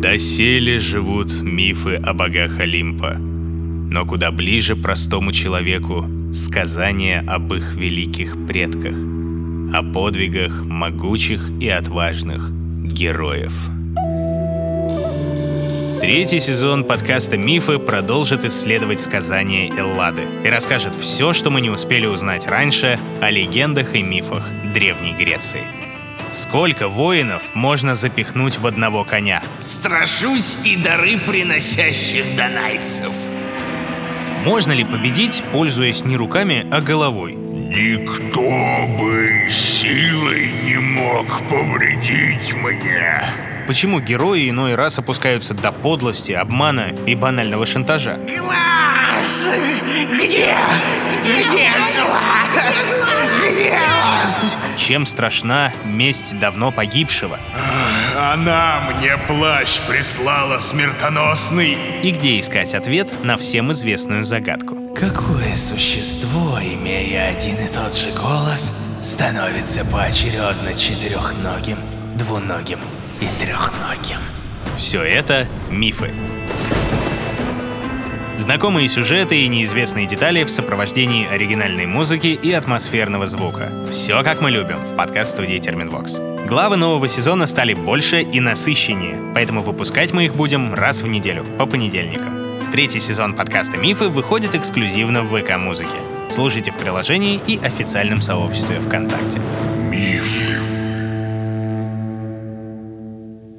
Доселе живут мифы о богах Олимпа, но куда ближе простому человеку сказания об их великих предках, о подвигах могучих и отважных героев. Третий сезон подкаста «Мифы» продолжит исследовать сказания Эллады и расскажет все, что мы не успели узнать раньше о легендах и мифах Древней Греции. Сколько воинов можно запихнуть в одного коня? Страшусь и дары приносящих донайцев. Можно ли победить, пользуясь не руками, а головой? Никто бы силой не мог повредить мне. Почему герои иной раз опускаются до подлости, обмана и банального шантажа? Глаз! Где? Где глаз? Где он? Чем страшна месть давно погибшего? Она мне плащ прислала смертоносный. И где искать ответ на всем известную загадку? Какое существо, имея один и тот же голос, становится поочередно четырехногим, двуногим и трехногим? Все это мифы. Знакомые сюжеты и неизвестные детали в сопровождении оригинальной музыки и атмосферного звука. Все как мы любим в подкаст-студии Терминвокс. Главы нового сезона стали больше и насыщеннее, поэтому выпускать мы их будем раз в неделю, по понедельникам. Третий сезон подкаста «Мифы» выходит эксклюзивно в ВК-музыке. Слушайте в приложении и официальном сообществе ВКонтакте. Мифы